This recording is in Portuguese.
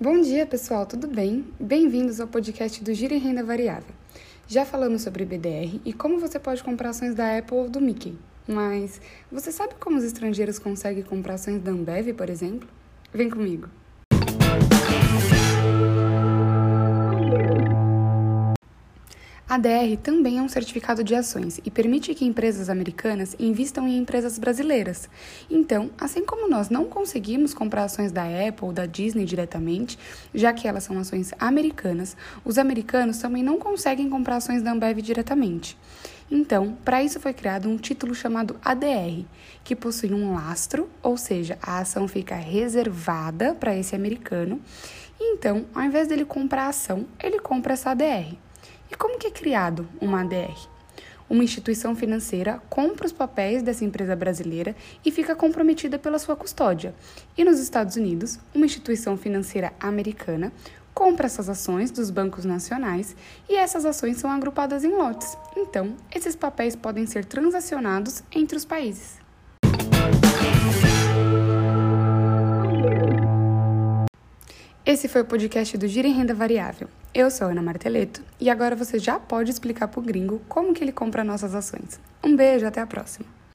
Bom dia, pessoal, tudo bem? Bem-vindos ao podcast do Gira em Renda Variável. Já falamos sobre BDR e como você pode comprar ações da Apple ou do Mickey. Mas você sabe como os estrangeiros conseguem comprar ações da Ambev, por exemplo? Vem comigo! A DR também é um certificado de ações e permite que empresas americanas invistam em empresas brasileiras. Então, assim como nós não conseguimos comprar ações da Apple ou da Disney diretamente, já que elas são ações americanas, os americanos também não conseguem comprar ações da Ambev diretamente. Então, para isso foi criado um título chamado ADR, que possui um lastro, ou seja, a ação fica reservada para esse americano. Então, ao invés dele comprar a ação, ele compra essa ADR. E como que é criado uma ADR? Uma instituição financeira compra os papéis dessa empresa brasileira e fica comprometida pela sua custódia. E nos Estados Unidos, uma instituição financeira americana compra essas ações dos bancos nacionais e essas ações são agrupadas em lotes. Então, esses papéis podem ser transacionados entre os países. Esse foi o podcast do Gira em Renda Variável. Eu sou Ana Marteleto e agora você já pode explicar para o gringo como que ele compra nossas ações. Um beijo, até a próxima!